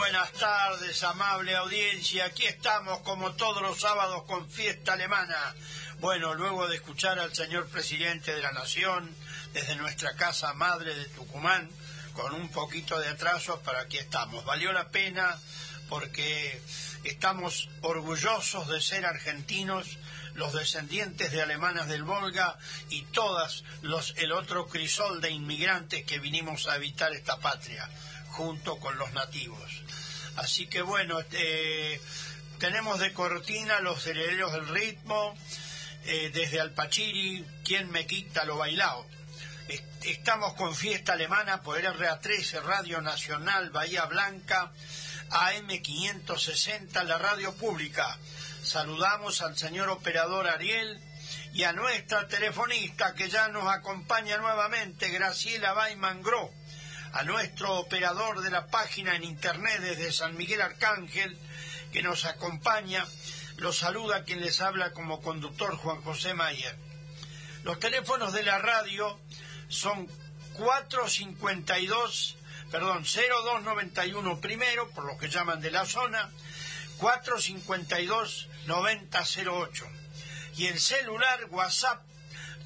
buenas tardes, amable audiencia. Aquí estamos como todos los sábados con fiesta alemana. Bueno, luego de escuchar al señor presidente de la Nación desde nuestra casa madre de Tucumán, con un poquito de atraso, pero aquí estamos. Valió la pena porque estamos orgullosos de ser argentinos, los descendientes de alemanas del Volga y todas los el otro crisol de inmigrantes que vinimos a habitar esta patria junto con los nativos. Así que bueno, este, tenemos de cortina los herederos del ritmo, eh, desde Alpachiri, quien me quita lo bailado. Estamos con fiesta alemana por RA13, Radio Nacional Bahía Blanca, AM560, la radio pública. Saludamos al señor operador Ariel y a nuestra telefonista que ya nos acompaña nuevamente, Graciela Baimangro a nuestro operador de la página en internet desde San Miguel Arcángel, que nos acompaña, los saluda quien les habla como conductor Juan José Mayer. Los teléfonos de la radio son 452, perdón, 0291 primero, por los que llaman de la zona, 452 9008. Y el celular WhatsApp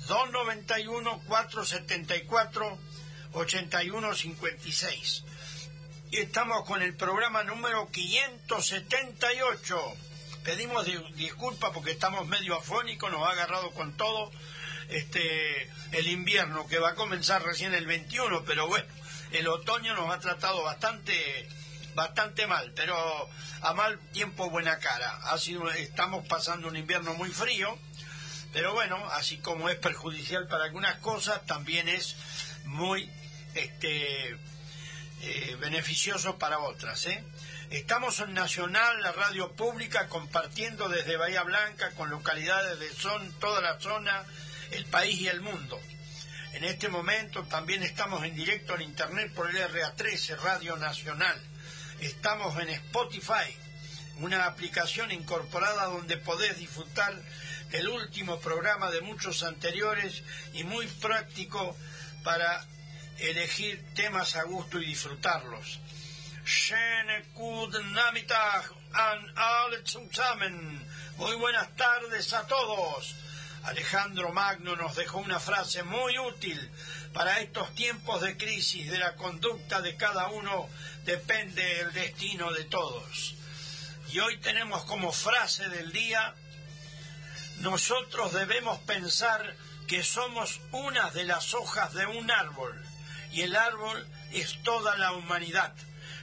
291 474 8156. Y estamos con el programa número 578. Pedimos disculpas porque estamos medio afónicos, nos ha agarrado con todo este el invierno que va a comenzar recién el 21, pero bueno, el otoño nos ha tratado bastante bastante mal, pero a mal tiempo buena cara. Ha sido, estamos pasando un invierno muy frío, pero bueno, así como es perjudicial para algunas cosas, también es muy este, eh, beneficioso para otras. ¿eh? Estamos en Nacional, la radio pública, compartiendo desde Bahía Blanca con localidades de son, toda la zona, el país y el mundo. En este momento también estamos en directo en internet por el RA13, Radio Nacional. Estamos en Spotify, una aplicación incorporada donde podés disfrutar del último programa de muchos anteriores y muy práctico para elegir temas a gusto y disfrutarlos. Muy buenas tardes a todos. Alejandro Magno nos dejó una frase muy útil para estos tiempos de crisis de la conducta de cada uno depende el destino de todos. Y hoy tenemos como frase del día, nosotros debemos pensar que somos una de las hojas de un árbol y el árbol es toda la humanidad.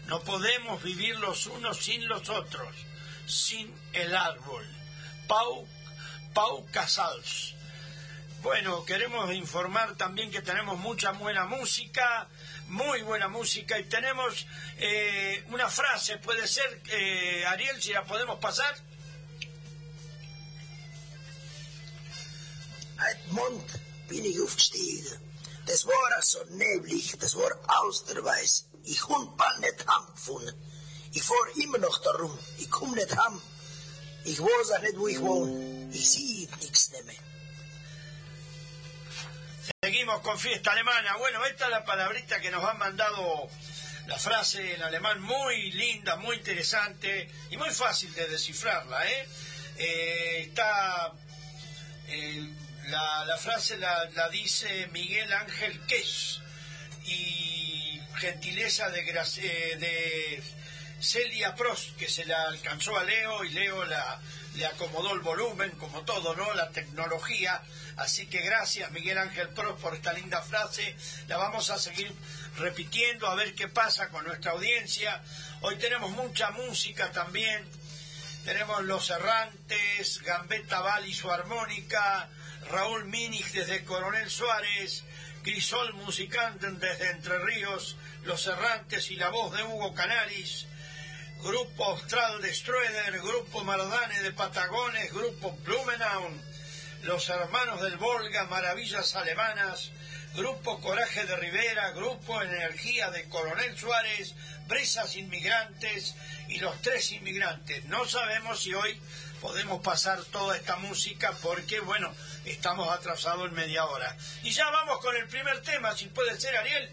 No podemos vivir los unos sin los otros, sin el árbol. Pau, Pau Casals. Bueno, queremos informar también que tenemos mucha buena música, muy buena música, y tenemos eh, una frase, puede ser, eh, Ariel, si la podemos pasar. Immer noch nicht, wo ich. Seguimos con fiesta alemana. Bueno, esta es la palabrita que nos han mandado la frase en alemán muy linda, muy interesante y muy fácil de descifrarla. ¿eh? eh está la, frase la, dice Miguel Ángel Quech y gentileza de, eh, de Celia Prost, que se la alcanzó a Leo y Leo la, le acomodó el volumen, como todo, ¿no? La tecnología. Así que gracias Miguel Ángel Prost por esta linda frase. La vamos a seguir repitiendo a ver qué pasa con nuestra audiencia. Hoy tenemos mucha música también. Tenemos Los Errantes, Gambetta Val y su armónica, Raúl Minich desde Coronel Suárez, Crisol Musicante desde Entre Ríos, Los Errantes y la voz de Hugo Canaris, Grupo Austral de Strueder, Grupo Maradane de Patagones, Grupo Blumenau, Los Hermanos del Volga, Maravillas Alemanas, Grupo Coraje de Rivera, Grupo Energía de Coronel Suárez, Brisas Inmigrantes y Los Tres Inmigrantes. No sabemos si hoy podemos pasar toda esta música porque, bueno, estamos atrasados en media hora. Y ya vamos con el primer tema, si puede ser, Ariel.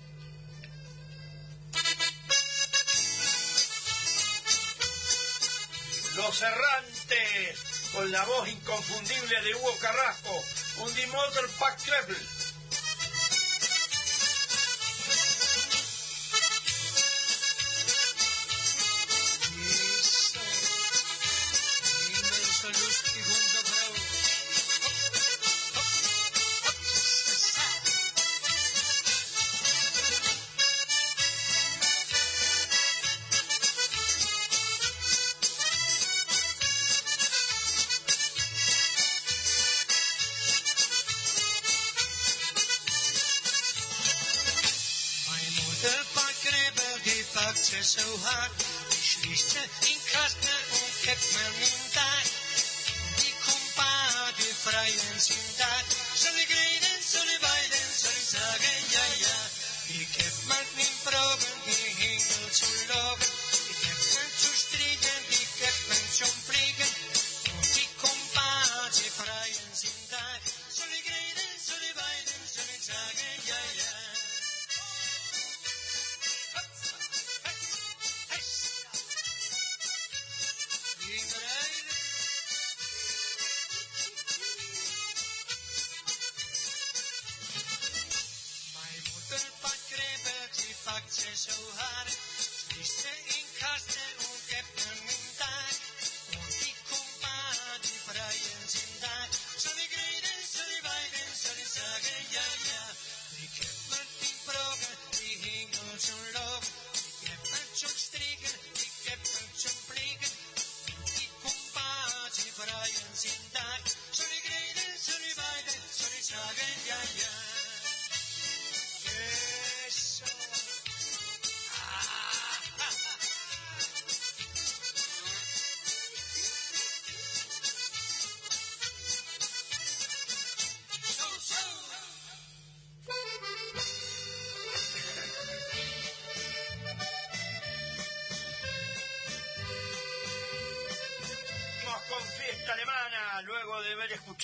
Los errantes, con la voz inconfundible de Hugo Carrasco, un Motor Pack Treble.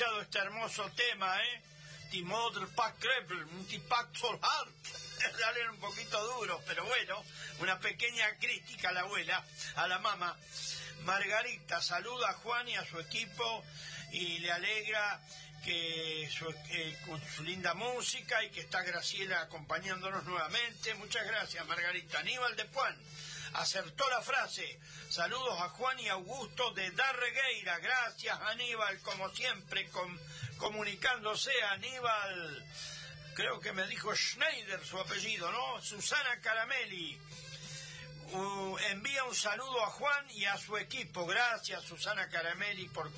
Escuchado este hermoso tema, ¿eh? Die Mother Pack Krepel, un Pack Solhart. Salen un poquito duros, pero bueno, una pequeña crítica a la abuela, a la mamá. Margarita saluda a Juan y a su equipo y le alegra que con su linda música y que está Graciela acompañándonos nuevamente. Muchas gracias, Margarita. Aníbal de Juan acertó la frase. Saludos a Juan y Augusto de Darregueira. Gracias, Aníbal, como siempre, comunicándose Aníbal. Creo que me dijo Schneider su apellido, ¿no? Susana Caramelli. envía un saludo a Juan y a su equipo. Gracias, Susana Caramelli, por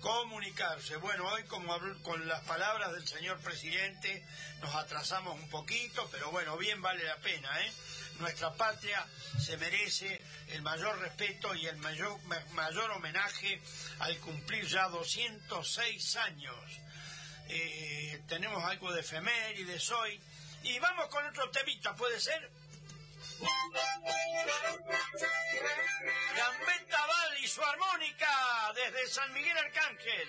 comunicarse. Bueno, hoy como con las palabras del señor presidente nos atrasamos un poquito, pero bueno, bien vale la pena, ¿eh? Nuestra patria se merece el mayor respeto y el mayor, mayor homenaje al cumplir ya 206 años. Eh, tenemos algo de femer y de hoy. Y vamos con otro temita, ¿puede ser? Gambetta Val y su armónica desde San Miguel Arcángel.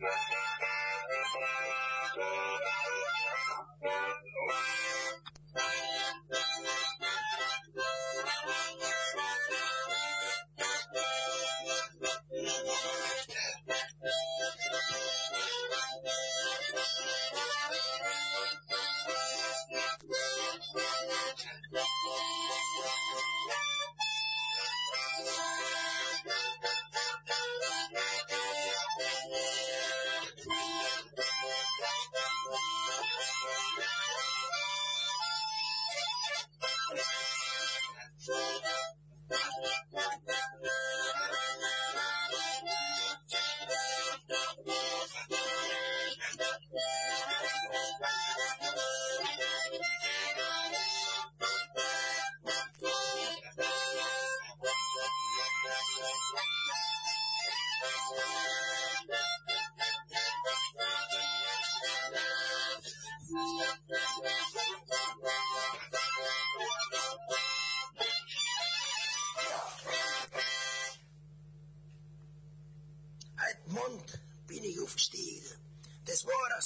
Thank you. Yeah.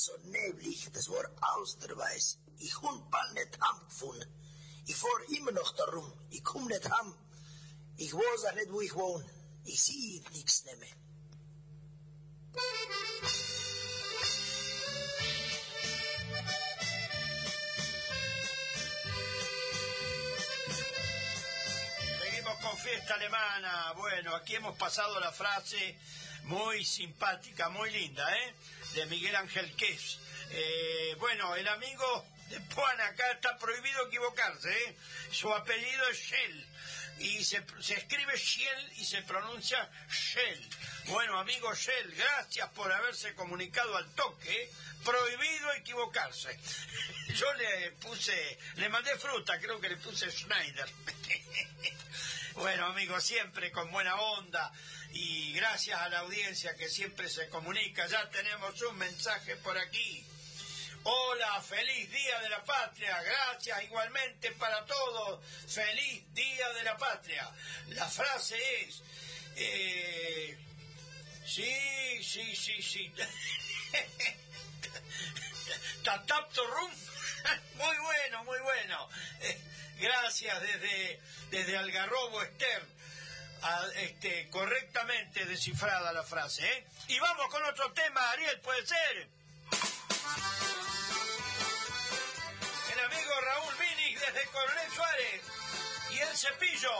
War so neblig, das war austerweiß. Ich hund bald nicht angefunden. Ich fahr immer noch darum. Ich komm nicht heim. Ich weiß auch nicht, wo ich wohne. Ich sehe nichts mehr. Seguimos con fiesta alemana. Bueno, aquí hemos pasado la frase muy simpática, muy linda, ¿eh? De Miguel Ángel Ques. Eh, bueno, el amigo de Juan acá está prohibido equivocarse, ¿eh? Su apellido es Shell. Y se, se escribe Shell y se pronuncia Shell. Bueno, amigo Shell, gracias por haberse comunicado al toque. Prohibido equivocarse. Yo le puse, le mandé fruta, creo que le puse Schneider. Bueno, amigos, siempre con buena onda y gracias a la audiencia que siempre se comunica. Ya tenemos un mensaje por aquí. Hola, feliz Día de la Patria. Gracias igualmente para todos. Feliz Día de la Patria. La frase es... eh, sí, sí, sí, sí. Tatapto Rum. Muy bueno, muy bueno. Gracias desde, desde Algarrobo Esther. Este, correctamente descifrada la frase. ¿eh? Y vamos con otro tema, Ariel, ¿puede ser? El amigo Raúl Vini desde Coronel Suárez y el cepillo.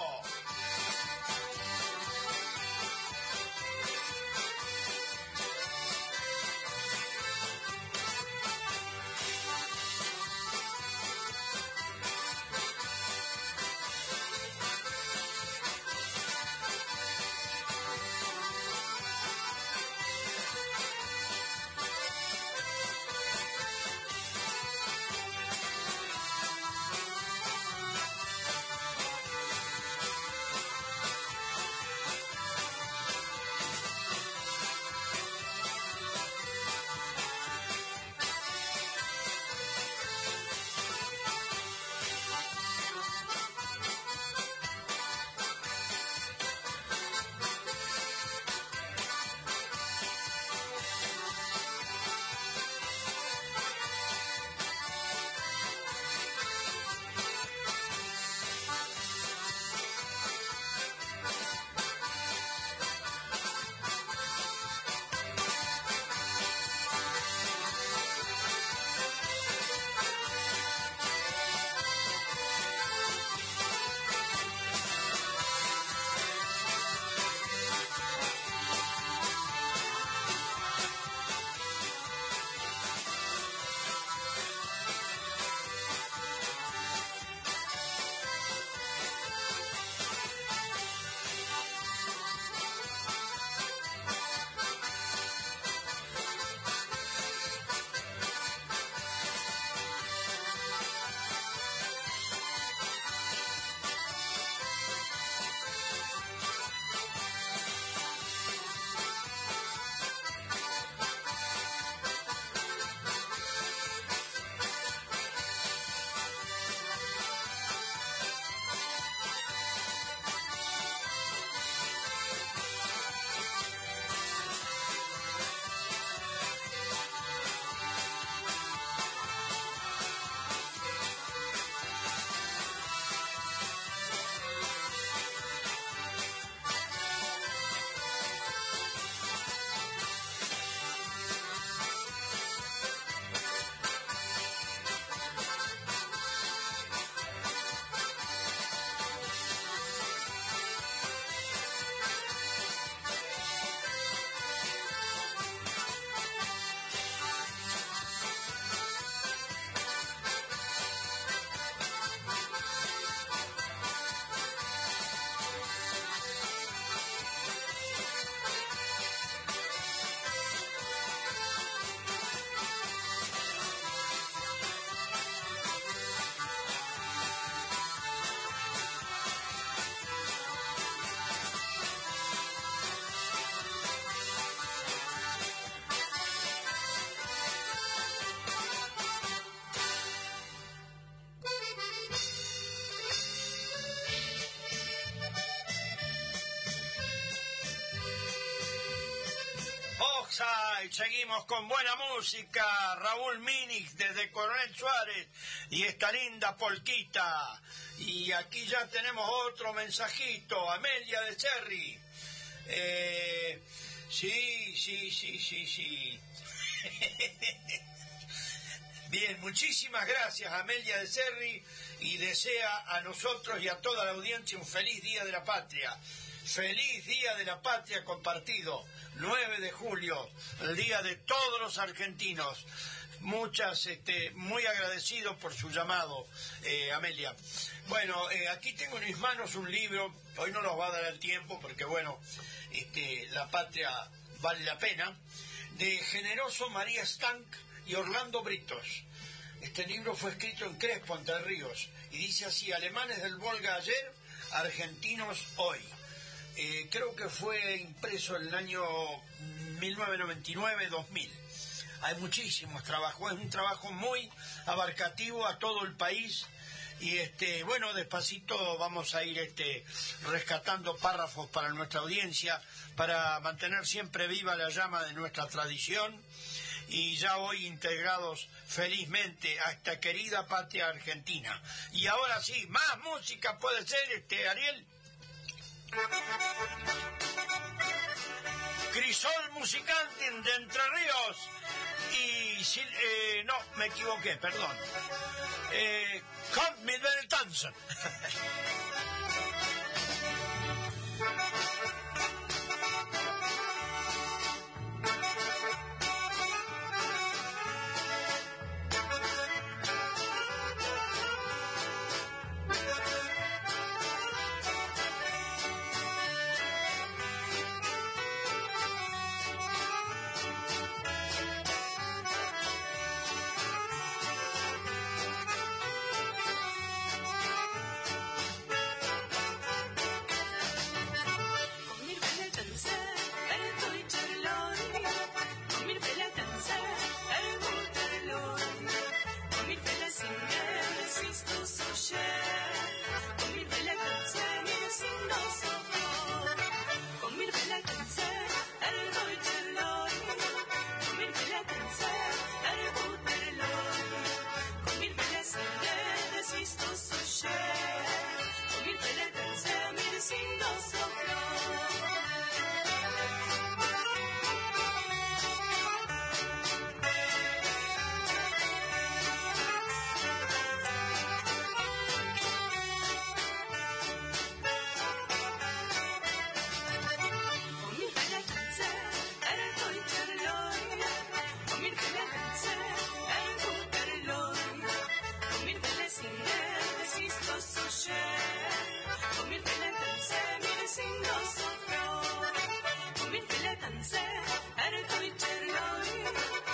Seguimos con buena música, Raúl Minix desde Coronel Suárez y esta linda polquita. Y aquí ya tenemos otro mensajito, Amelia de Cherry. Eh, sí, sí, sí, sí, sí. Bien, muchísimas gracias Amelia de Cerri y desea a nosotros y a toda la audiencia un feliz Día de la Patria. Feliz Día de la Patria compartido. 9 de julio, el día de todos los argentinos. Muchas, este, muy agradecidos por su llamado, eh, Amelia. Bueno, eh, aquí tengo en mis manos un libro, hoy no nos va a dar el tiempo porque, bueno, este, la patria vale la pena, de Generoso María Stank y Orlando Britos. Este libro fue escrito en Crespo, Entre Ríos, y dice así, alemanes del Volga ayer, argentinos hoy. Eh, creo que fue impreso en el año 1999-2000. Hay muchísimos trabajos, es un trabajo muy abarcativo a todo el país y este bueno despacito vamos a ir este rescatando párrafos para nuestra audiencia para mantener siempre viva la llama de nuestra tradición y ya hoy integrados felizmente a esta querida patria argentina. Y ahora sí, más música puede ser, este Ariel. Crisol Musicante de Entre Ríos y eh, no, me equivoqué, perdón. Eh, Count Me Twitter, no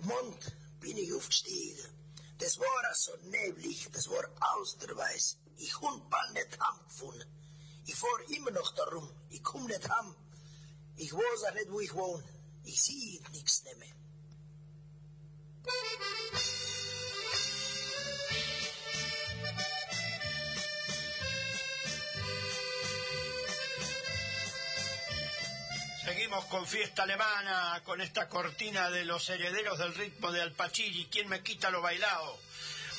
Mond bin ich aufgestiegen. Das war so neblig, das war austerweiß. Ich hund bald nicht angefunden. Ich fahr immer noch darum. Ich komm nicht heim. Ich weiß auch nicht, wo ich wohne. Ich sehe nichts mehr. Con fiesta alemana, con esta cortina de los herederos del ritmo de Alpachiri. ¿Quién me quita lo bailado?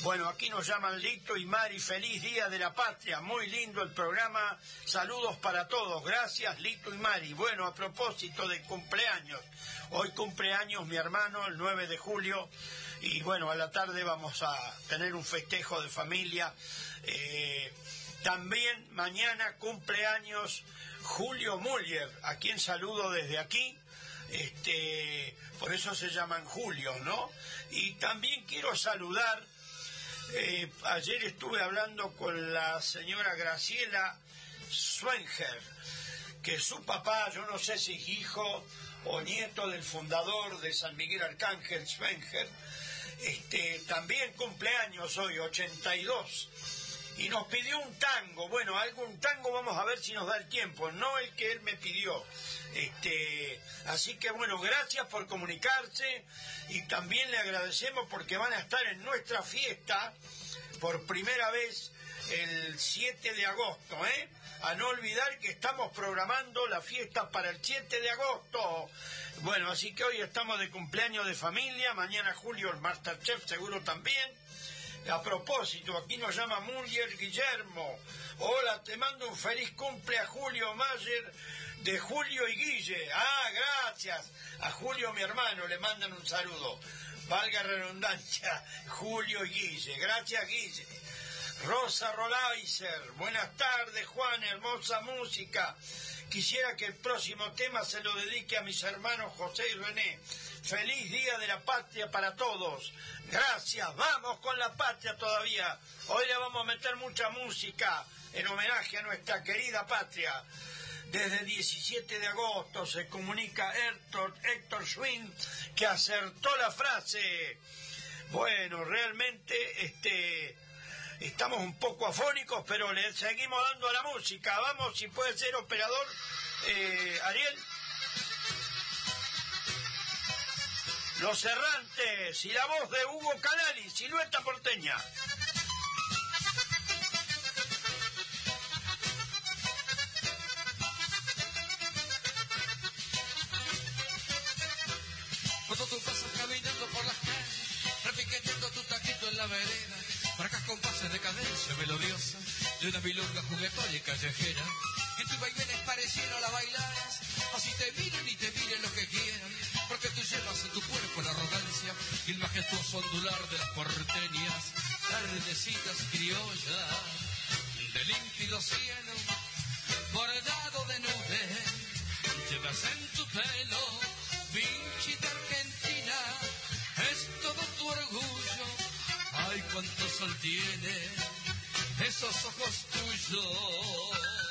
Bueno, aquí nos llaman Lito y Mari, feliz día de la patria, muy lindo el programa, saludos para todos, gracias Lito y Mari. Bueno, a propósito de cumpleaños, hoy cumpleaños mi hermano el 9 de julio y bueno, a la tarde vamos a tener un festejo de familia. Eh, también mañana cumpleaños Julio Muller, a quien saludo desde aquí. Este, por eso se llaman Julio, ¿no? Y también quiero saludar, eh, ayer estuve hablando con la señora Graciela Swenger, que su papá, yo no sé si es hijo o nieto del fundador de San Miguel Arcángel Swenger, este, también cumpleaños hoy, 82 y nos pidió un tango. Bueno, algún tango vamos a ver si nos da el tiempo, no el que él me pidió. Este, así que bueno, gracias por comunicarse y también le agradecemos porque van a estar en nuestra fiesta por primera vez el 7 de agosto, ¿eh? A no olvidar que estamos programando la fiesta para el 7 de agosto. Bueno, así que hoy estamos de cumpleaños de familia, mañana Julio el Masterchef seguro también a propósito, aquí nos llama Muller Guillermo. Hola, te mando un feliz cumple a Julio Mayer de Julio y Guille. Ah, gracias. A Julio, mi hermano, le mandan un saludo. Valga redundancia, Julio y Guille. Gracias, Guille. Rosa Rolaiser, buenas tardes, Juan, hermosa música. Quisiera que el próximo tema se lo dedique a mis hermanos José y René. Feliz Día de la Patria para todos. Gracias, vamos con la patria todavía. Hoy le vamos a meter mucha música en homenaje a nuestra querida patria. Desde el 17 de agosto se comunica Héctor, Héctor que acertó la frase. Bueno, realmente este, estamos un poco afónicos, pero le seguimos dando a la música. Vamos, si puede ser operador, eh, Ariel. Los errantes y la voz de Hugo Canali, silueta porteña. Cuando tú pasas caminando por las calles, repiqueteando tu taquito en la vereda, marcas compases de cadencia melodiosa de una milonga juguetona y callejera, que tu vaivenes pareciera la bailaras, así te miren y te miren lo que quieran, llevas en tu cuerpo la arrogancia y el majestuoso ondular de las porteñas, tardecitas criollas, de límpido cielo, bordado de nubes, llevas en tu pelo, vinchita argentina, es todo tu orgullo, ay cuánto sol tiene, esos ojos tuyos.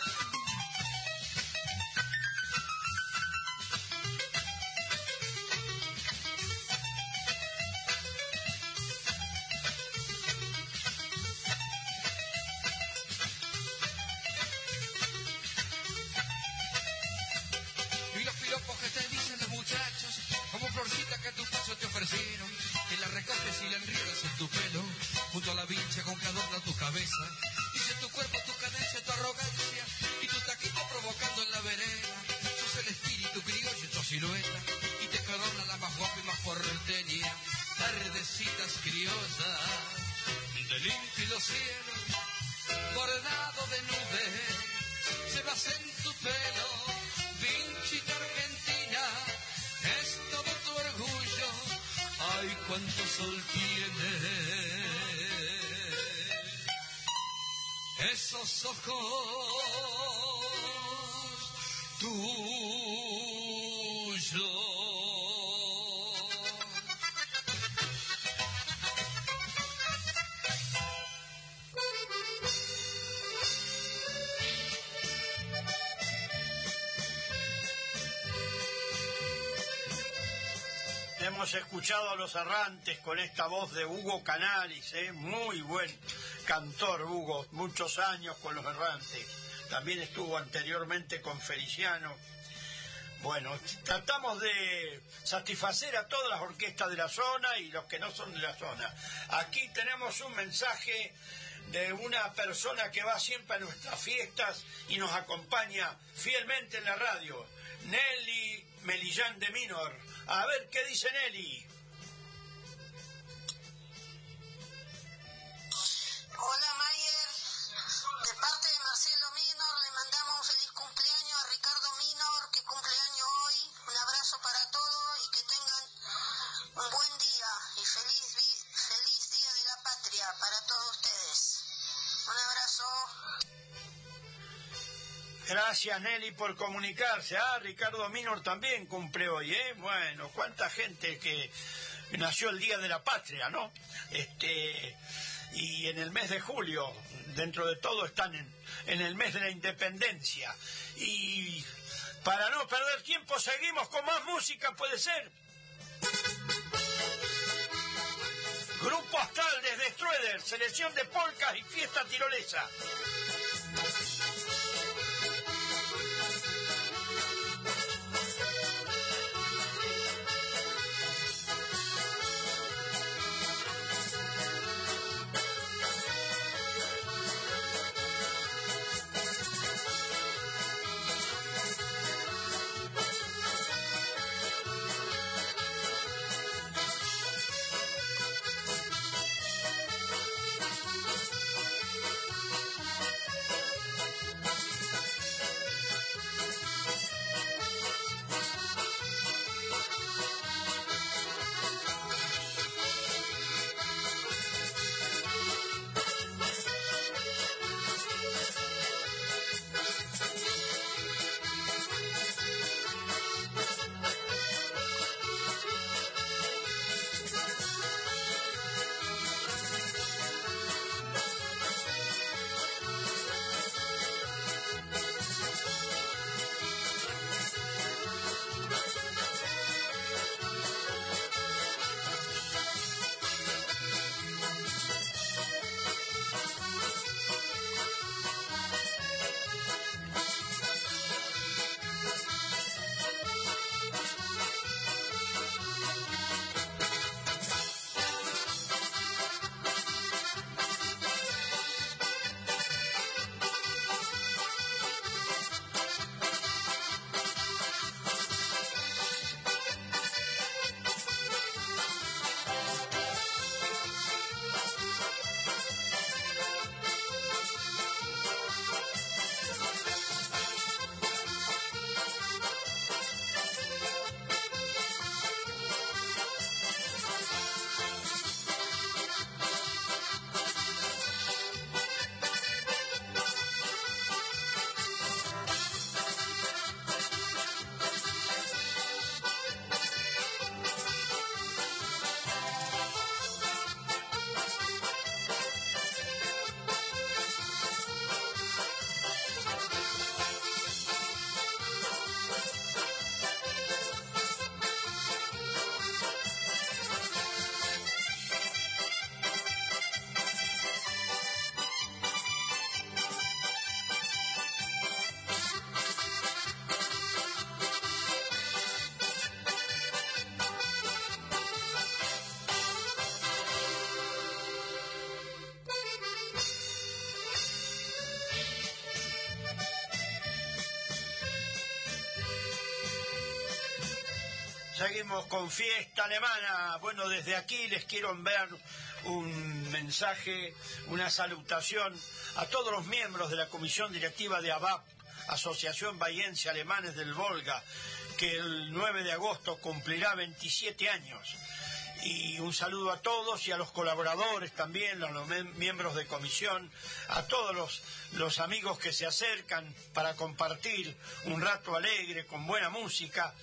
De hemos escuchado a los errantes con esta voz de Hugo Canalis, ¿eh? muy buen cantor Hugo, muchos años con los errantes. También estuvo anteriormente con Feliciano. Bueno, tratamos de satisfacer a todas las orquestas de la zona y los que no son de la zona. Aquí tenemos un mensaje de una persona que va siempre a nuestras fiestas y nos acompaña fielmente en la radio, Nelly Melillán de Minor. A ver qué dice Nelly. Gracias Nelly por comunicarse. Ah, Ricardo Minor también cumple hoy, ¿eh? Bueno, cuánta gente que nació el Día de la Patria, ¿no? Este, y en el mes de julio, dentro de todo, están en, en el mes de la independencia. Y para no perder tiempo, seguimos con más música, ¿puede ser? Grupo Astral desde Strueder, selección de polcas y fiesta tirolesa. Seguimos con fiesta alemana. Bueno, desde aquí les quiero enviar un mensaje, una salutación a todos los miembros de la comisión directiva de ABAP, Asociación Bahiense Alemanes del Volga, que el 9 de agosto cumplirá 27 años. Y un saludo a todos y a los colaboradores también, a los miembros de comisión, a todos los, los amigos que se acercan para compartir un rato alegre con buena música.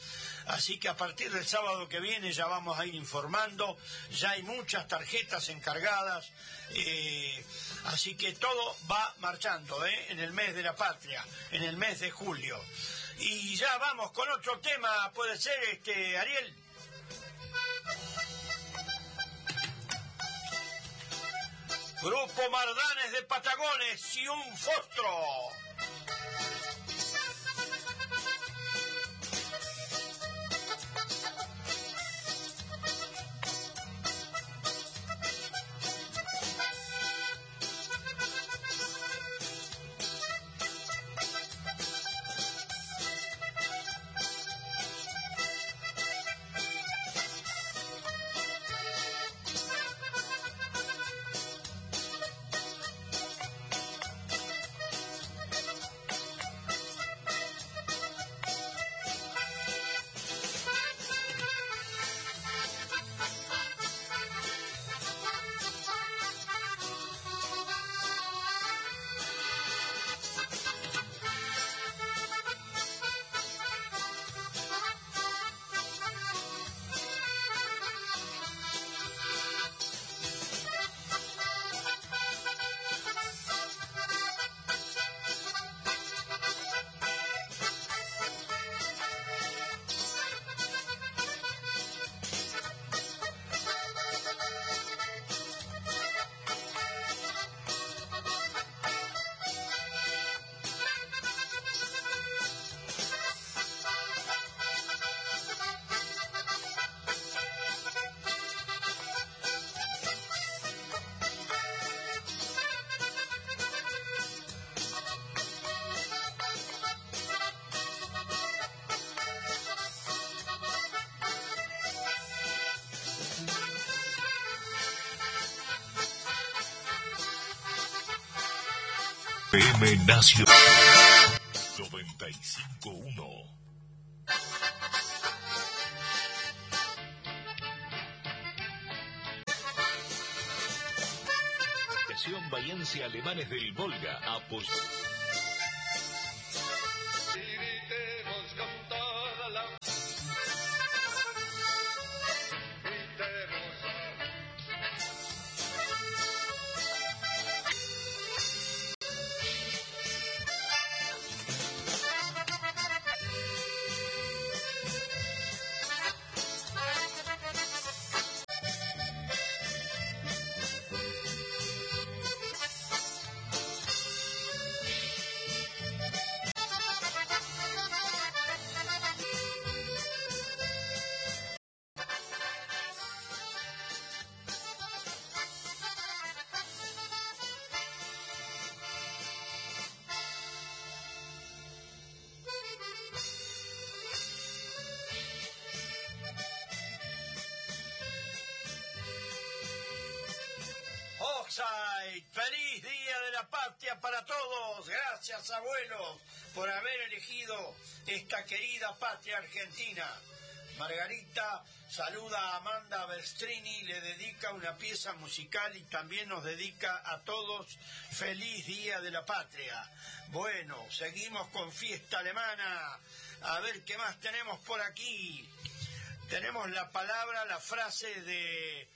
Así que a partir del sábado que viene ya vamos a ir informando, ya hay muchas tarjetas encargadas, eh, así que todo va marchando ¿eh? en el mes de la patria, en el mes de julio. Y ya vamos con otro tema, puede ser, este Ariel. Grupo Mardanes de Patagones y un Fostro. FM Nacional 95.1 Asociación Bahiense Alemanes del Volga apoyó. Gracias, abuelos, por haber elegido esta querida patria argentina. Margarita saluda a Amanda Berstrini, le dedica una pieza musical y también nos dedica a todos feliz día de la patria. Bueno, seguimos con fiesta alemana. A ver qué más tenemos por aquí. Tenemos la palabra, la frase de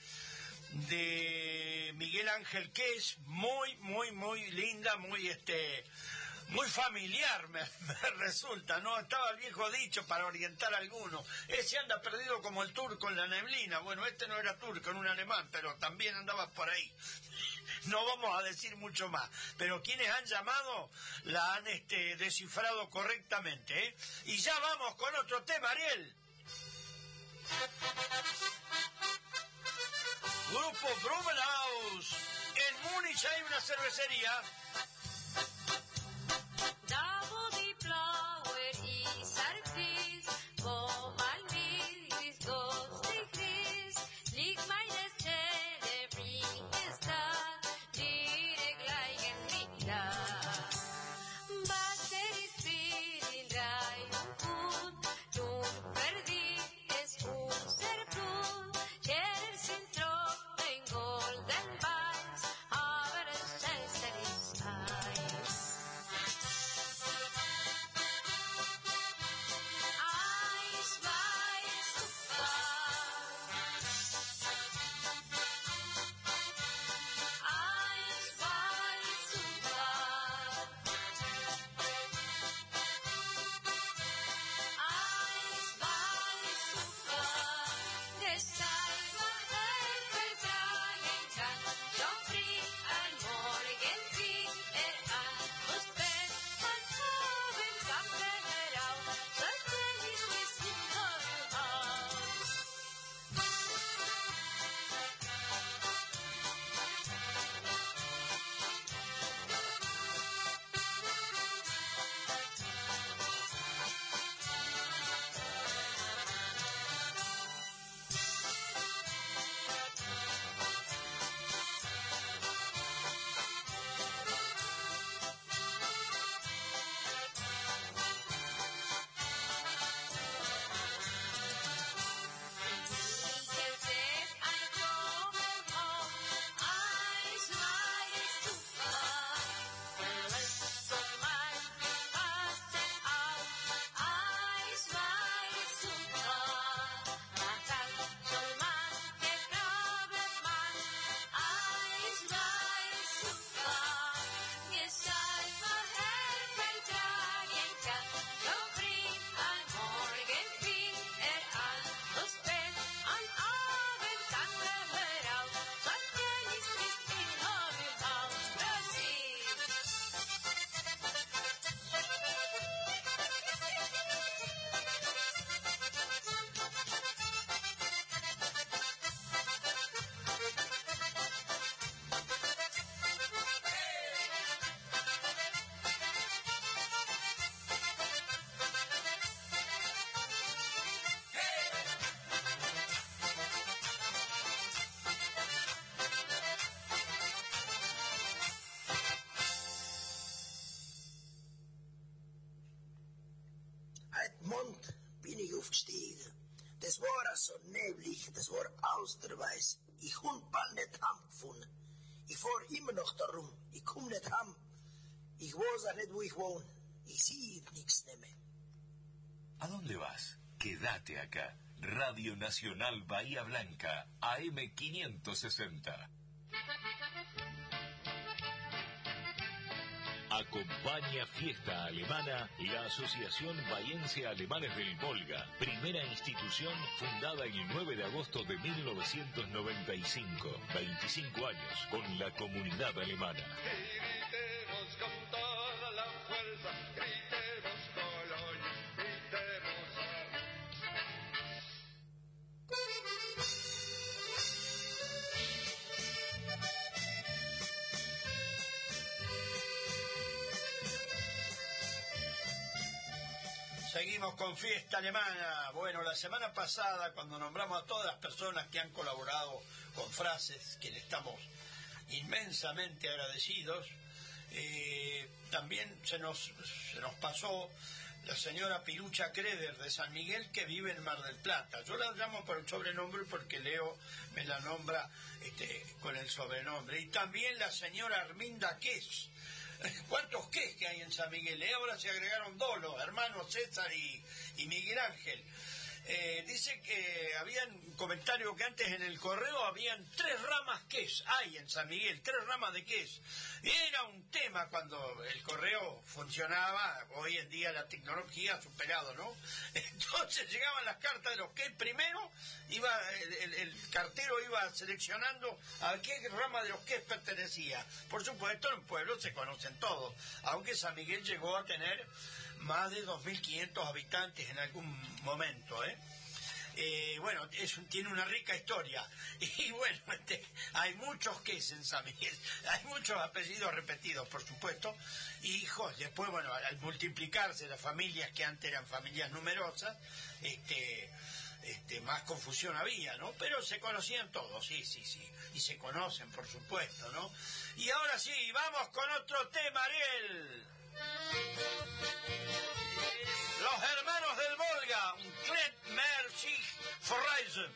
de Miguel Ángel que es muy muy muy linda muy este muy familiar me, resulta no estaba el viejo dicho para orientar a alguno ese anda perdido como el turco en la neblina bueno este no era turco era un alemán pero también andaba por ahí no vamos a decir mucho más pero quienes han llamado la han este descifrado correctamente ¿eh? y ya vamos con otro tema Ariel Grupo Brumenhaus. En Múnich hay una cervecería. Mond bin ich aufgestiegen. Das war so neblig, das war austerweiß. Ich hund bald nicht angefunden. Ich fahr immer noch darum. Ich komm nicht heim. Ich weiß auch nicht, wo ich wohne. Ich sehe nichts mehr. ¿A dónde vas? Quédate acá. Radio Nacional Bahía Blanca, AM560. Acompaña Fiesta Alemana la Asociación Bahiense Alemanes del Volga, primera institución fundada el 9 de agosto de 1995, 25 años con la comunidad alemana. Fiesta alemana. Bueno, la semana pasada, cuando nombramos a todas las personas que han colaborado con frases, que le estamos inmensamente agradecidos, eh, también se nos, se nos pasó la señora Pirucha Creder de San Miguel, que vive en Mar del Plata. Yo la llamo por el sobrenombre porque Leo me la nombra este, con el sobrenombre. Y también la señora Arminda Ques. ¿Cuántos ques que hay en San Miguel? Eh, ahora se agregaron dos, los hermanos César y Miguel Ángel. Eh, dice que habían un comentario que antes en el correo habían tres ramas ques, hay en San Miguel, tres ramas de ques. Era un tema cuando el correo funcionaba, hoy en día la tecnología ha superado, ¿no? Entonces llegaban las cartas de los ques, primero iba el, cartero iba seleccionando a qué rama de los ques pertenecía. Por supuesto, en pueblo se conocen todos, aunque San Miguel llegó a tener más de 2.500 habitantes en algún momento, ¿eh? Eh, bueno, es tiene una rica historia. Y bueno, este, hay muchos ques en San Miguel, hay muchos apellidos repetidos, por supuesto, hijos. Después, bueno, al multiplicarse las familias que antes eran familias numerosas, este, este, más confusión había, ¿no? Pero se conocían todos, sí, sí, sí, y se conocen, por supuesto, ¿no? Y ahora sí, vamos con otro tema, Ariel. Los hermanos del Volga, Klet Mer sich verreisen.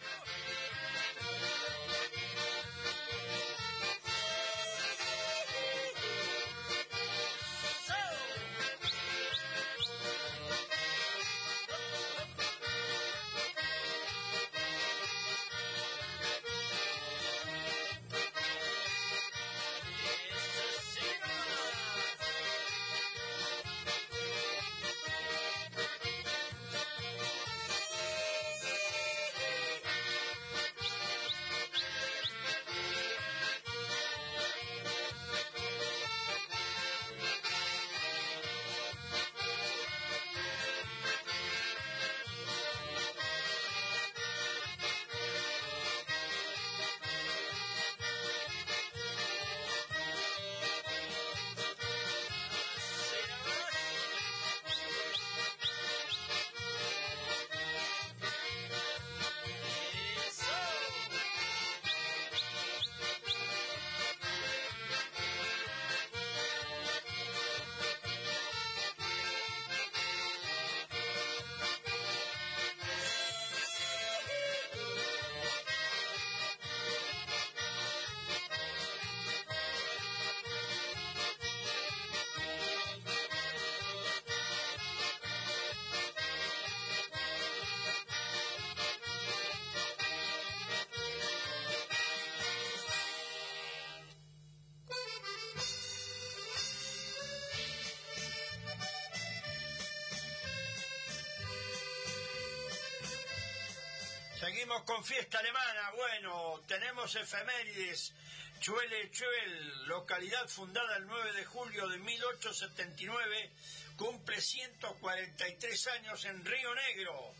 Seguimos con fiesta alemana. Bueno, tenemos efemérides. Chuele Chuel, localidad fundada el 9 de julio de 1879, cumple 143 años en Río Negro.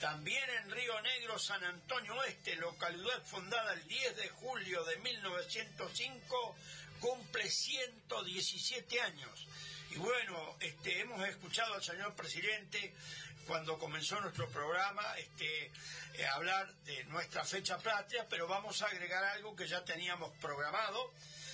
También en Río Negro, San Antonio Oeste, localidad fundada el 10 de julio de 1905, cumple 117 años. Y bueno, este, hemos escuchado al señor presidente cuando comenzó nuestro programa este, eh, hablar de nuestra fecha patria, pero vamos a agregar algo que ya teníamos programado.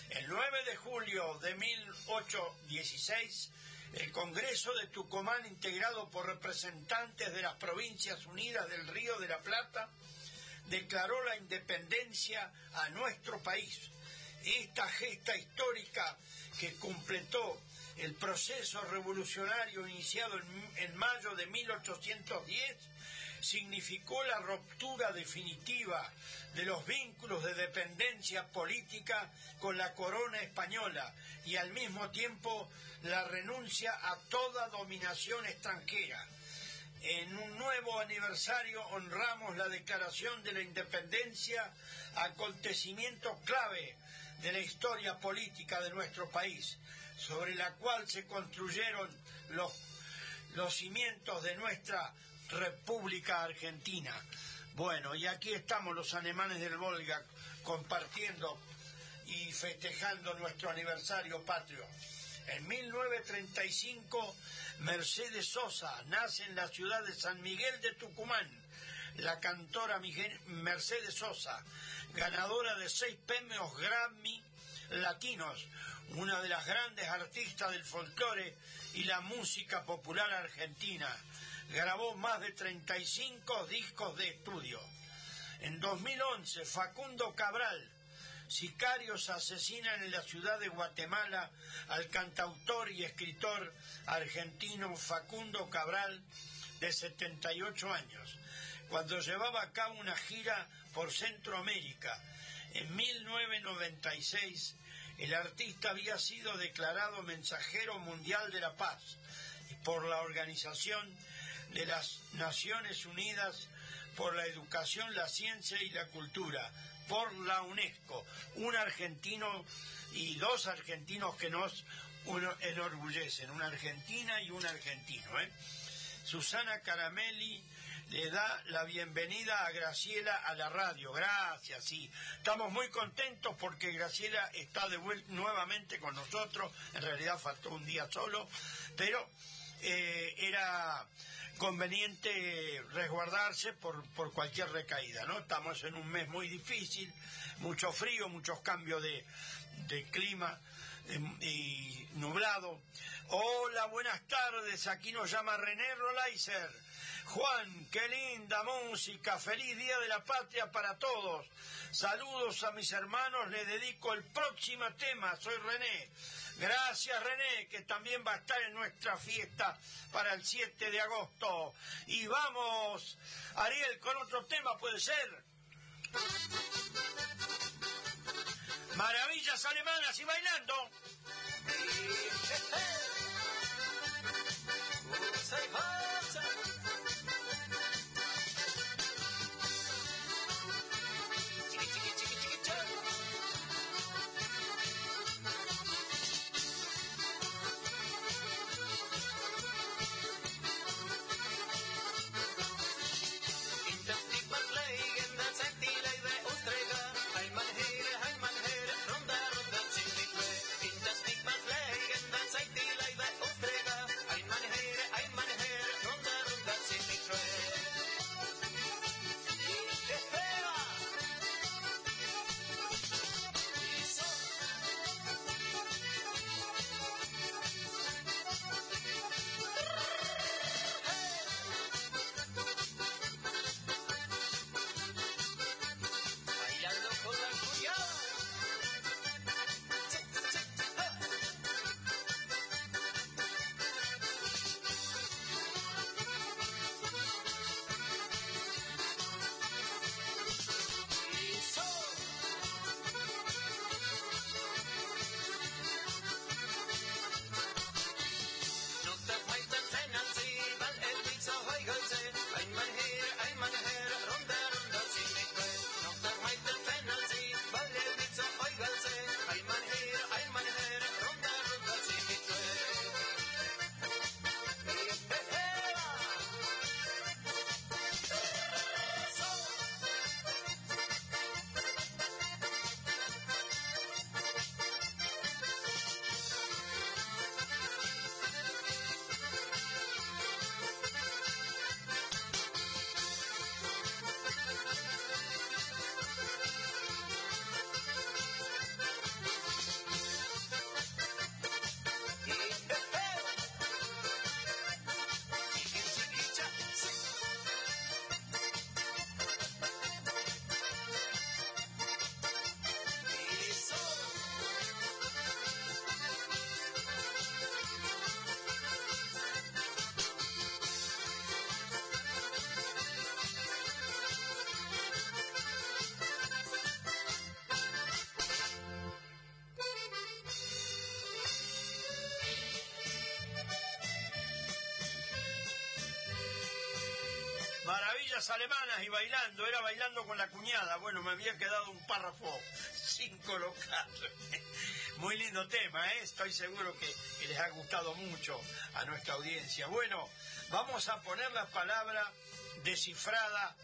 El 9 de julio de 1816 El Congreso de Tucumán, integrado por representantes de las provincias unidas del Río de la Plata, declaró la independencia a nuestro país. Esta gesta histórica que completó el proceso revolucionario iniciado en, en mayo de 1810 significó la ruptura definitiva de los vínculos de dependencia política con la corona española y al mismo tiempo la renuncia a toda dominación extranjera. En un nuevo aniversario honramos la declaración de la independencia, acontecimiento clave de la historia política de nuestro país, sobre la cual se construyeron los, los cimientos de nuestra República Argentina. Bueno, y aquí estamos los alemanes del Volga compartiendo y festejando nuestro aniversario patrio. En 1935, Mercedes Sosa nace en la ciudad de San Miguel de Tucumán. La cantora Mercedes Sosa, ganadora de seis premios Grammy latinos, una de las grandes artistas del folclore y la música popular argentina. Grabó más de 35 discos de estudio. En 2011, Facundo Cabral, sicarios asesinan en la ciudad de Guatemala al cantautor y escritor argentino Facundo Cabral, de 78 años, cuando llevaba a cabo una gira por Centroamérica. En 1996, el artista había sido declarado mensajero mundial de la paz por la Organización de las Naciones Unidas por la Educación, la Ciencia y la Cultura, por la UNESCO. Un argentino y dos argentinos que nos enorgullecen, una argentina y un argentino. ¿eh? Susana Caramelli le da la bienvenida a Graciela a la radio. Gracias, sí. Estamos muy contentos porque Graciela está de vuelta nuevamente con nosotros. En realidad faltó un día solo, pero eh, era conveniente resguardarse por, por cualquier recaída, ¿no? Estamos en un mes muy difícil, mucho frío, muchos cambios de, de clima em, y nublado. Hola, buenas tardes, aquí nos llama René Rolaiser. Juan, qué linda música, feliz Día de la Patria para todos. Saludos a mis hermanos, le dedico el próximo tema, soy René. Gracias René, que también va a estar en nuestra fiesta para el 7 de agosto. Y vamos, Ariel, con otro tema, ¿puede ser? Maravillas alemanas y bailando. Alemanas y bailando, era bailando con la cuñada. Bueno, me había quedado un párrafo sin colocar. Muy lindo tema, ¿eh? estoy seguro que, que les ha gustado mucho a nuestra audiencia. Bueno, vamos a poner la palabra descifrada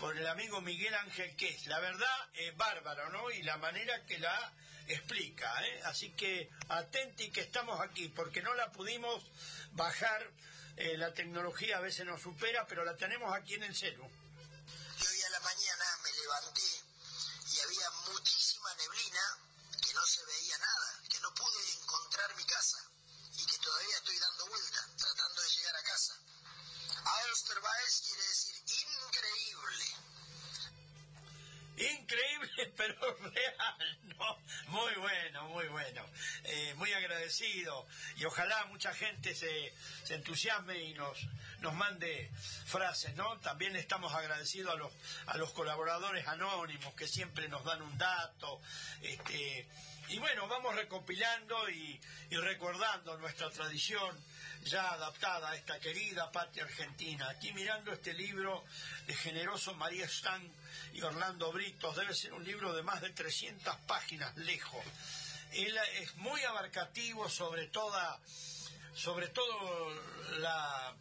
por el amigo Miguel Ángel Quez. La verdad es bárbaro, ¿no? Y la manera que la explica, ¿eh? Así que atenti que estamos aquí, porque no la pudimos bajar. Eh, la tecnología a veces nos supera, pero la tenemos aquí en el celu. Y hoy a la mañana me levanté y había muchísima neblina que no se veía nada, que no pude encontrar mi casa y que todavía estoy dando vuelta, tratando de llegar a casa. Austerweis quiere decir increíble. Increíble, pero real. Muy bueno, muy bueno. Eh, muy agradecido. Y ojalá mucha gente se, entusiasme y nos, mande frases, ¿no? También estamos agradecidos a los, colaboradores anónimos que siempre nos dan un dato. Este, y bueno, vamos recopilando y, recordando nuestra tradición ya adaptada a esta querida patria argentina. Aquí mirando este libro de generoso María Stan y Orlando Britos, debe ser un libro de más de 300 páginas lejos. Es muy abarcativo sobre toda, sobre todo la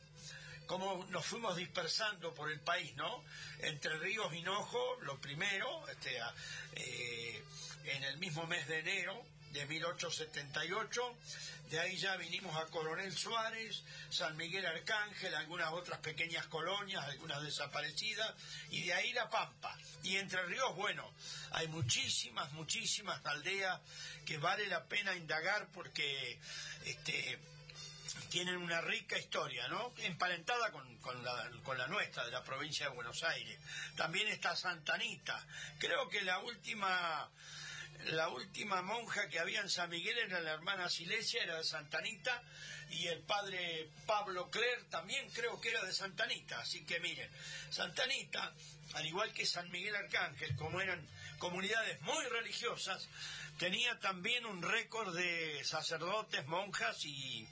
cómo nos fuimos dispersando por el país, ¿no? Entre Ríos y Hinojo, lo primero, este, eh, en el mismo mes de enero de 1878, de ahí ya vinimos a Coronel Suárez, San Miguel Arcángel, algunas otras pequeñas colonias, algunas desaparecidas, y de ahí La Pampa. Y Entre Ríos, bueno, hay muchísimas, muchísimas aldeas que vale la pena indagar porque este, tienen una rica historia, ¿no? Emparentada con, la, con la nuestra, de la provincia de Buenos Aires. También está Santanita. Creo que la última, la última monja que había en San Miguel era la hermana Silesia, era de Santanita, y el padre Pablo Cler también creo que era de Santanita. Así que miren, Santanita, al igual que San Miguel Arcángel, como eran comunidades muy religiosas, tenía también un récord de sacerdotes, monjas y,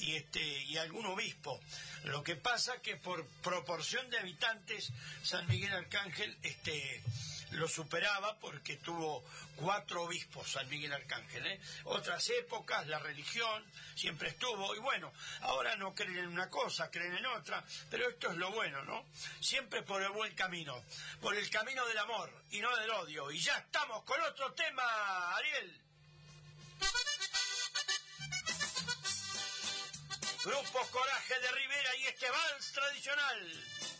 y este y algún obispo. Lo que pasa que por proporción de habitantes San Miguel Arcángel este lo superaba porque tuvo cuatro obispos San Miguel Arcángel. ¿eh? Otras épocas, la religión siempre estuvo, y bueno, ahora no creen en una cosa, creen en otra, pero esto es lo bueno, ¿no? Siempre por el buen camino, por el camino del amor y no del odio. Y ya estamos con otro tema, Ariel. Grupo Coraje de Rivera y este vals tradicional.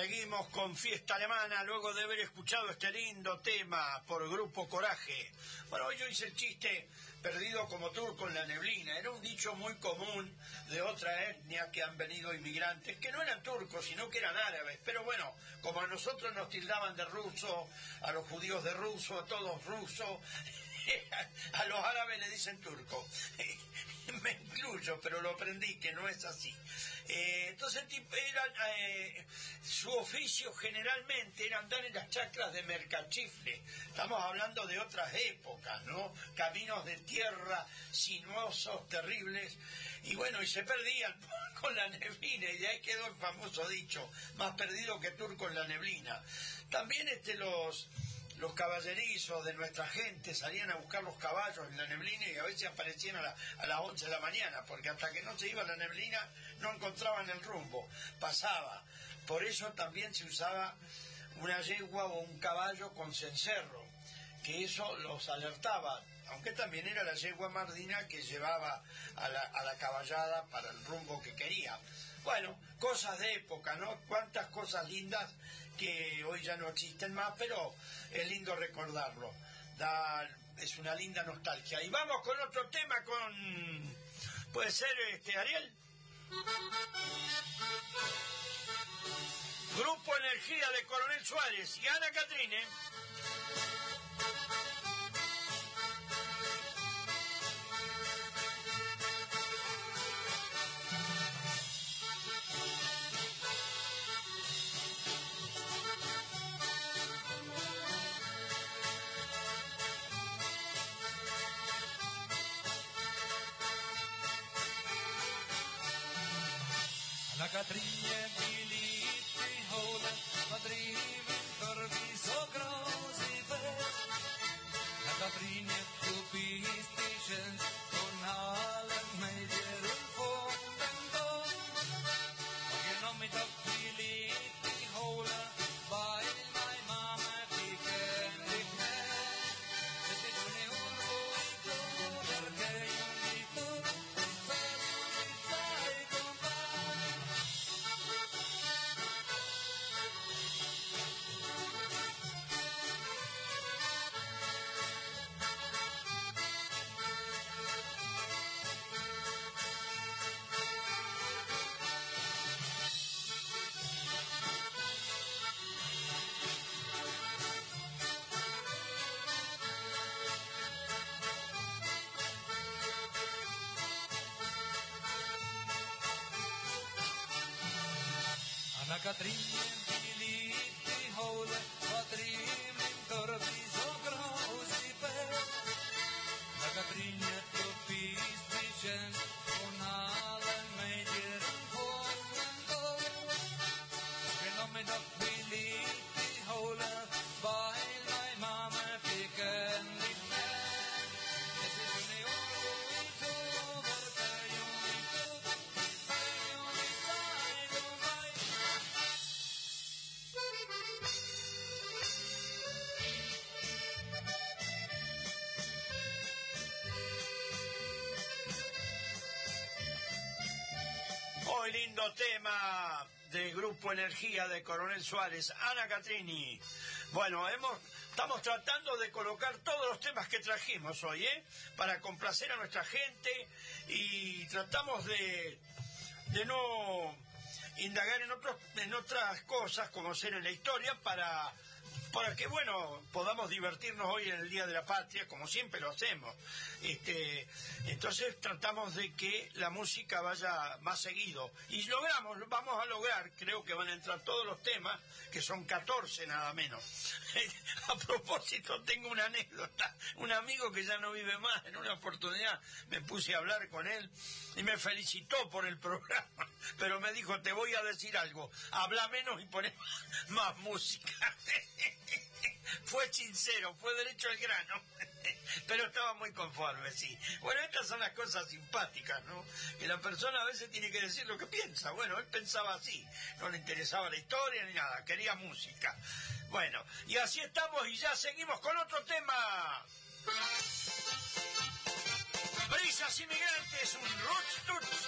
Seguimos con Fiesta Alemana luego de haber escuchado este lindo tema por Grupo Coraje. Bueno, hoy yo hice el chiste perdido como turco en la neblina. Era un dicho muy común de otra etnia que han venido inmigrantes, que no eran turcos, sino que eran árabes. Pero bueno, como a nosotros nos tildaban de ruso, a los judíos de ruso, a todos rusos, a los árabes le dicen turco. Me incluyo, pero lo aprendí que no es así. Eh, entonces eh, su oficio generalmente era andar en las chacras de mercachifle. Estamos hablando de otras épocas, ¿no? Caminos de tierra sinuosos, terribles. Y bueno, y se perdían con la neblina, y de ahí quedó el famoso dicho, más perdido que turco en la neblina. También este los los caballerizos de nuestra gente salían a buscar los caballos en la neblina y a veces aparecían a, la- a las 11 de la mañana, porque hasta que no se iba la neblina no encontraban el rumbo, pasaba. Por eso también se usaba una yegua o un caballo con cencerro, que eso los alertaba, aunque también era la yegua mardina que llevaba a la, a la caballada para el rumbo que quería. Bueno, cosas de época, ¿no? Cuántas cosas lindas que hoy ya no existen más, pero es lindo recordarlo. Da, es una linda nostalgia. Y vamos con otro tema con... ¿Puede ser este Ariel? Grupo Energía de Coronel Suárez y Ana Catrine. Katríně, milí ty houle, Katrín, krví so Na Katríně kupí ty ženský na Catrinha Energía de Coronel Suárez, Ana Catrini. Bueno, hemos, estamos tratando de colocar todos los temas que trajimos hoy, ¿eh? Para complacer a nuestra gente y tratamos de, de no indagar en, otros, en otras cosas como ser en la historia para para que bueno podamos divertirnos hoy en el Día de la Patria como siempre lo hacemos. Este entonces tratamos de que la música vaya más seguido. Y logramos vamos a lograr creo que van a entrar todos los temas que son 14 nada menos. A propósito tengo una anécdota. Un amigo que ya no vive más en una oportunidad me puse a hablar con él y me felicitó por el programa pero me dijo te voy a decir algo habla menos y poné más música fue sincero, fue derecho al grano, pero estaba muy conforme, sí. Bueno, estas son las cosas simpáticas, ¿no? Que la persona a veces tiene que decir lo que piensa. Bueno, él pensaba así, no le interesaba la historia ni nada, quería música. Bueno, y así estamos y ya seguimos con otro tema. Brisas inmigrantes, un roots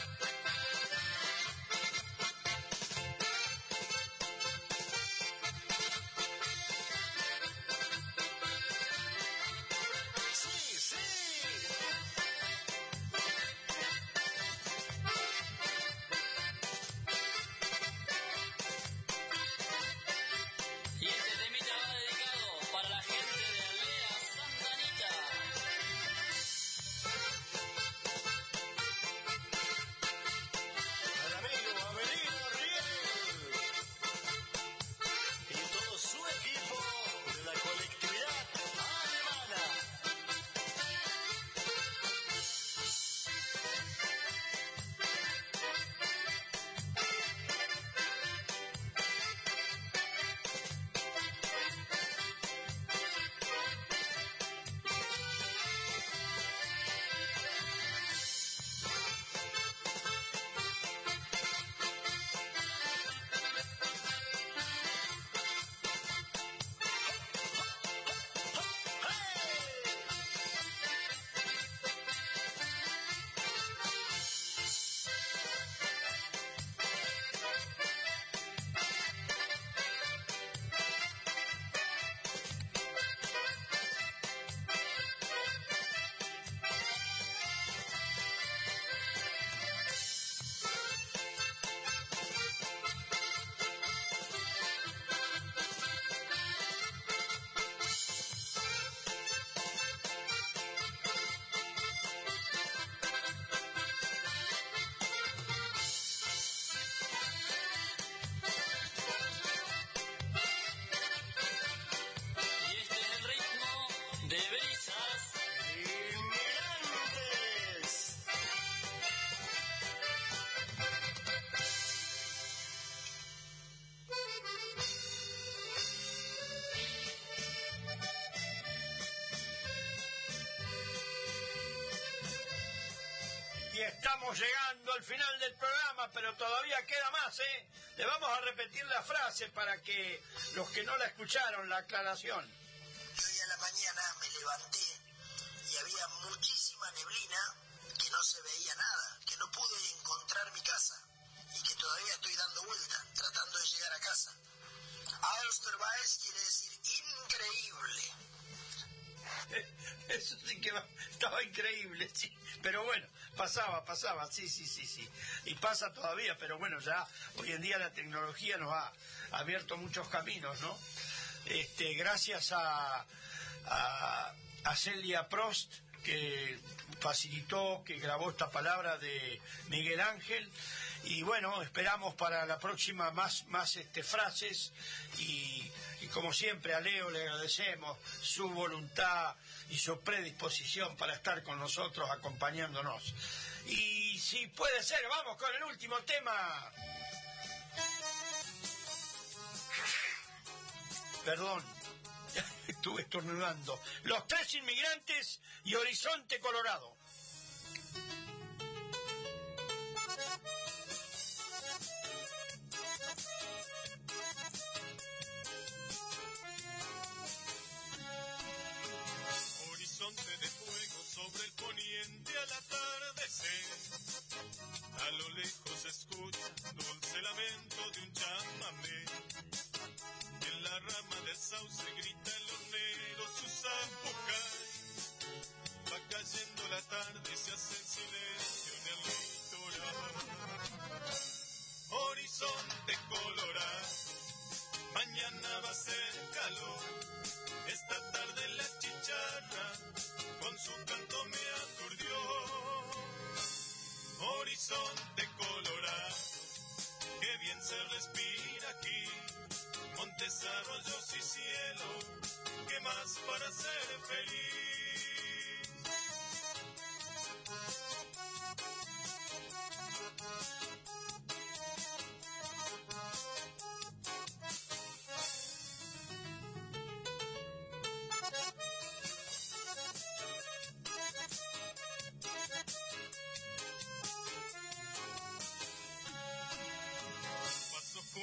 Estamos llegando al final del programa, pero todavía queda más, ¿eh? Le vamos a repetir la frase para que los que no la escucharon, la aclaración. Sí, sí, sí, sí. Y pasa todavía, pero bueno, ya hoy en día la tecnología nos ha abierto muchos caminos, ¿no? Este, gracias a, a, Celia Prost, que facilitó, que grabó esta palabra de Miguel Ángel. Y bueno, esperamos para la próxima más, más este, frases y, y como siempre a Leo le agradecemos su voluntad y su predisposición para estar con nosotros acompañándonos. Y si puede ser, vamos con el último tema. Perdón, estuve estornudando. Los tres inmigrantes y Horizonte Colorado.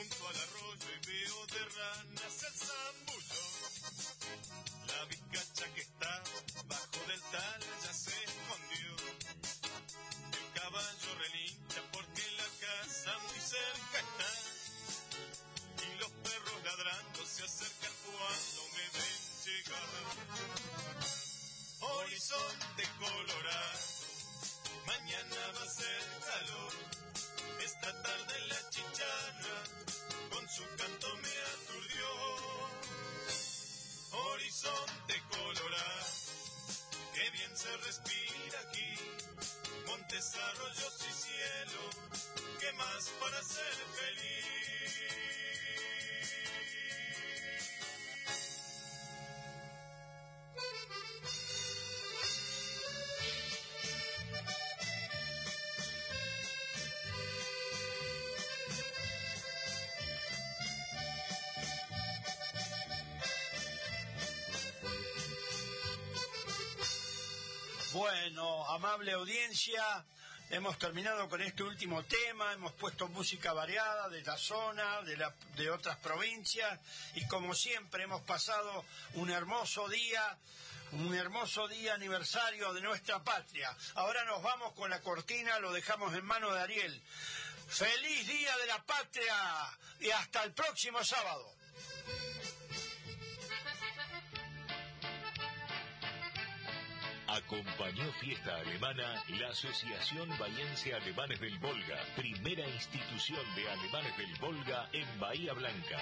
Junto al arroyo y veo de ranas el zambullón. La vizcacha que amable audiencia, hemos terminado con este último tema, hemos puesto música variada de la zona, de, de otras provincias y como siempre hemos pasado un hermoso día, un hermoso día aniversario de nuestra patria. Ahora nos vamos con la cortina, lo dejamos en manos de Ariel. Feliz Día de la Patria y hasta el próximo sábado. Acompañó Fiesta Alemana la Asociación Bahiense Alemanes del Volga, primera institución de alemanes del Volga en Bahía Blanca.